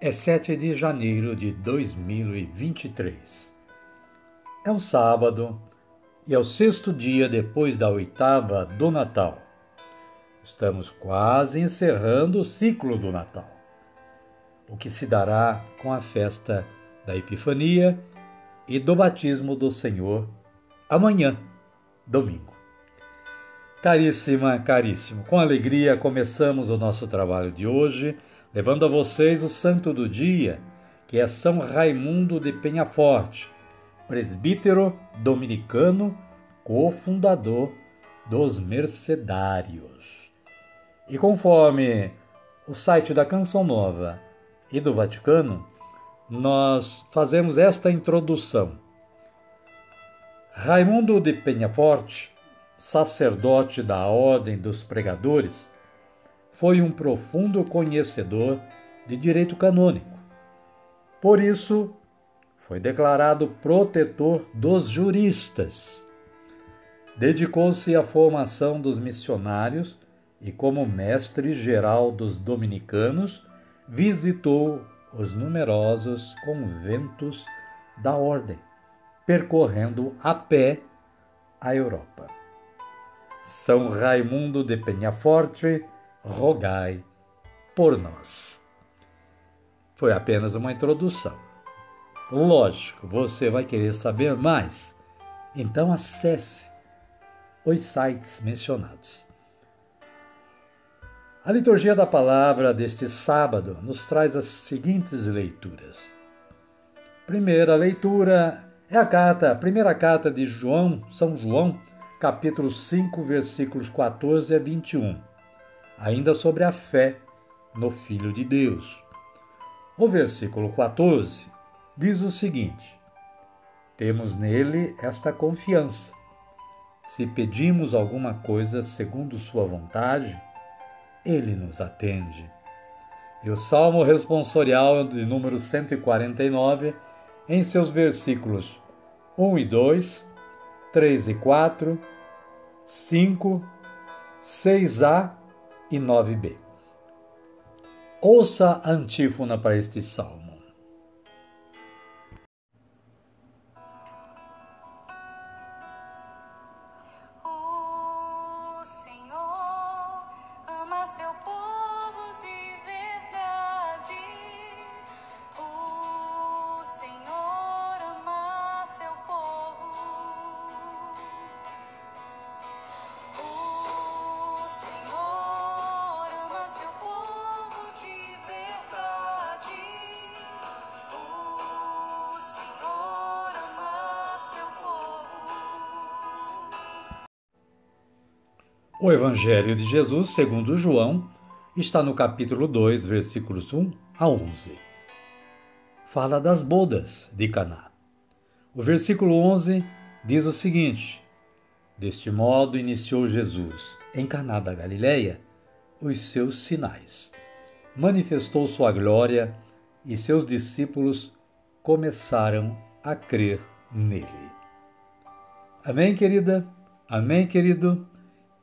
é 7 de janeiro de 2023. É um sábado e é o sexto dia depois da oitava do Natal. Estamos quase encerrando o ciclo do Natal, o que se dará com a festa da Epifania e do batismo do Senhor amanhã, domingo. Caríssima, caríssimo, com alegria começamos o nosso trabalho de hoje levando a vocês o santo do dia, que é São Raimundo de Penhaforte, presbítero dominicano, cofundador dos Mercedários. E conforme o site da Canção Nova e do Vaticano, nós fazemos esta introdução. Raimundo de Penhaforte, sacerdote da Ordem dos Pregadores, foi um profundo conhecedor de direito canônico. Por isso, foi declarado protetor dos juristas. Dedicou-se à formação dos missionários e, como mestre geral dos dominicanos, visitou os numerosos conventos da ordem, percorrendo a pé a Europa. São Raimundo de Penhaforte rogai por nós. Foi apenas uma introdução. Lógico, você vai querer saber mais, então acesse os sites mencionados. A liturgia da palavra deste sábado nos traz as seguintes leituras. Primeira leitura é a carta, a primeira carta de João, São João, capítulo 5, versículos 14 a 21 ainda sobre a fé no Filho de Deus. O versículo 14 diz o seguinte: Temos nele esta confiança. Se pedimos alguma coisa segundo Sua vontade, Ele nos atende. E o Salmo responsorial de número 149, em seus versículos 1 e 2, 3 e 4, 5, 6a e 9b. Ouça a antífona para este salmo. O Evangelho de Jesus, segundo João, está no capítulo 2, versículos 1 a 11. Fala das bodas de Caná. O versículo 11 diz o seguinte: Deste modo iniciou Jesus, em Caná da Galileia, os seus sinais. Manifestou sua glória e seus discípulos começaram a crer nele. Amém, querida? Amém, querido?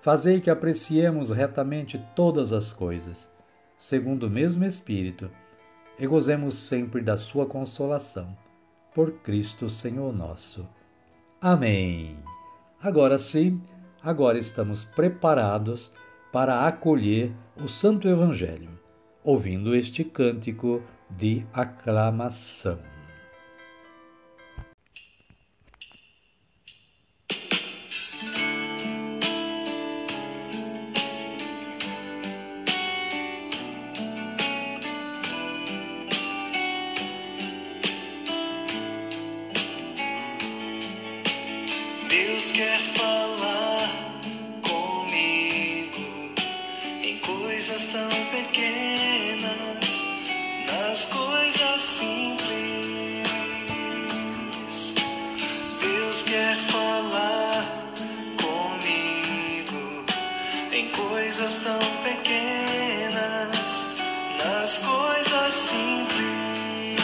fazei que apreciemos retamente todas as coisas, segundo o mesmo Espírito, e gozemos sempre da sua consolação. Por Cristo Senhor nosso. Amém. Agora sim, agora estamos preparados para acolher o Santo Evangelho, ouvindo este cântico de aclamação. Quer falar comigo em coisas tão pequenas, nas coisas simples.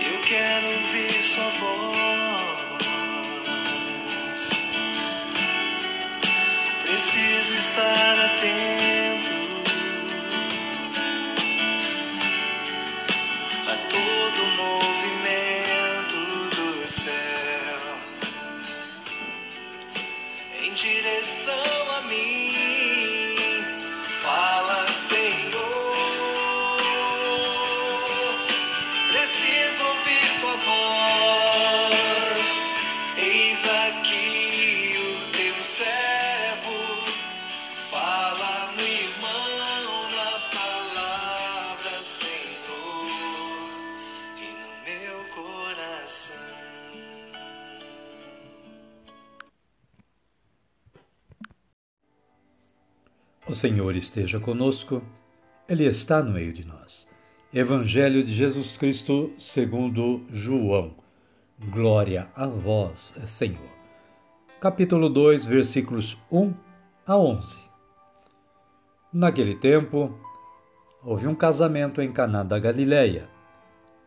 Eu quero ouvir sua voz. Preciso estar atento O Senhor esteja conosco, Ele está no meio de nós. Evangelho de Jesus Cristo segundo João. Glória a vós, Senhor. Capítulo 2, versículos 1 a 11. Naquele tempo, houve um casamento em Caná da Galileia,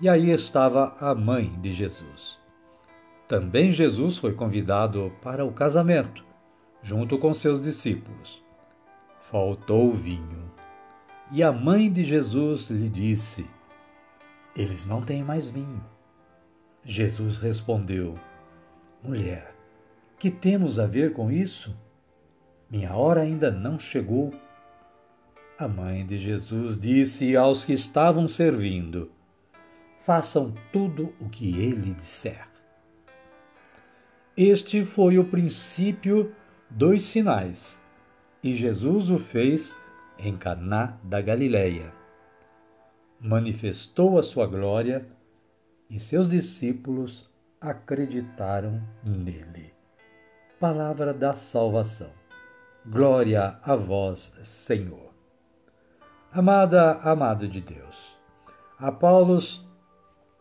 e aí estava a mãe de Jesus. Também Jesus foi convidado para o casamento, junto com seus discípulos. Faltou vinho. E a mãe de Jesus lhe disse: Eles não têm mais vinho. Jesus respondeu: Mulher, que temos a ver com isso? Minha hora ainda não chegou. A mãe de Jesus disse aos que estavam servindo: Façam tudo o que ele disser. Este foi o princípio dos sinais, e Jesus o fez em Caná da Galileia. Manifestou a sua glória e seus discípulos acreditaram nele. Palavra da salvação. Glória a vós, Senhor. Amada, amado de Deus. A Paulos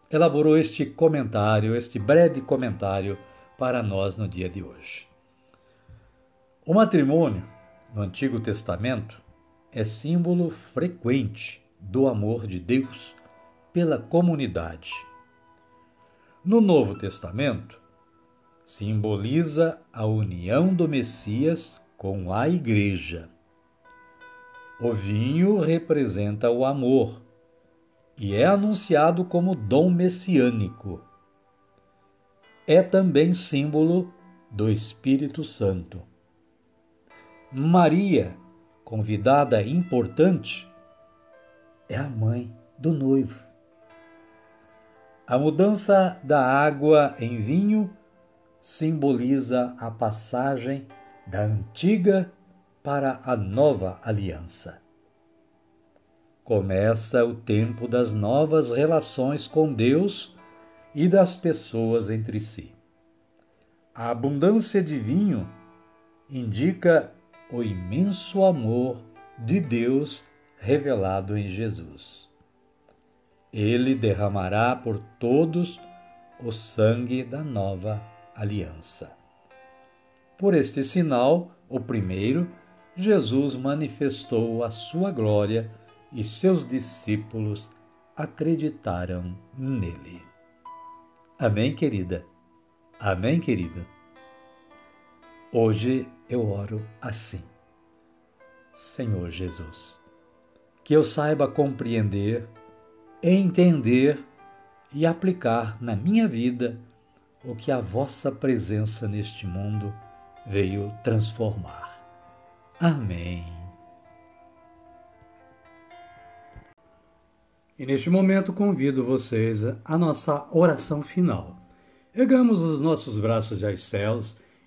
elaborou este comentário, este breve comentário para nós no dia de hoje. O matrimônio, no Antigo Testamento, é símbolo frequente do amor de Deus pela comunidade. No Novo Testamento, simboliza a união do Messias com a Igreja. O vinho representa o amor e é anunciado como dom messiânico. É também símbolo do Espírito Santo. Maria, convidada importante, é a mãe do noivo. A mudança da água em vinho simboliza a passagem da antiga para a nova aliança. Começa o tempo das novas relações com Deus e das pessoas entre si. A abundância de vinho indica o imenso amor de Deus revelado em Jesus. Ele derramará por todos o sangue da nova aliança. Por este sinal, o primeiro, Jesus manifestou a sua glória e seus discípulos acreditaram nele. Amém, querida? Amém, querido? Hoje eu oro assim. Senhor Jesus, que eu saiba compreender, entender e aplicar na minha vida o que a vossa presença neste mundo veio transformar. Amém. E neste momento convido vocês à nossa oração final. Ergamos os nossos braços aos céus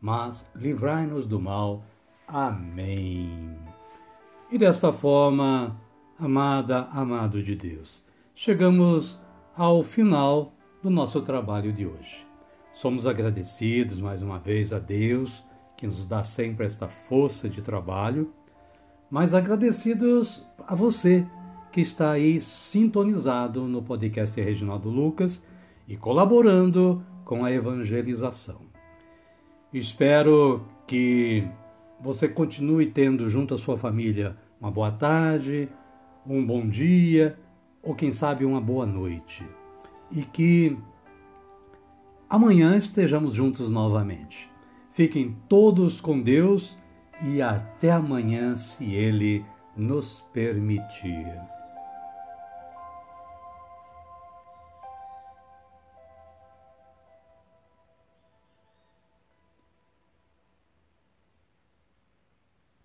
mas livrai-nos do mal. Amém. E desta forma, amada, amado de Deus, chegamos ao final do nosso trabalho de hoje. Somos agradecidos mais uma vez a Deus, que nos dá sempre esta força de trabalho, mas agradecidos a você que está aí sintonizado no podcast Reginaldo Lucas e colaborando com a evangelização. Espero que você continue tendo junto à sua família uma boa tarde, um bom dia ou quem sabe uma boa noite. E que amanhã estejamos juntos novamente. Fiquem todos com Deus e até amanhã, se Ele nos permitir.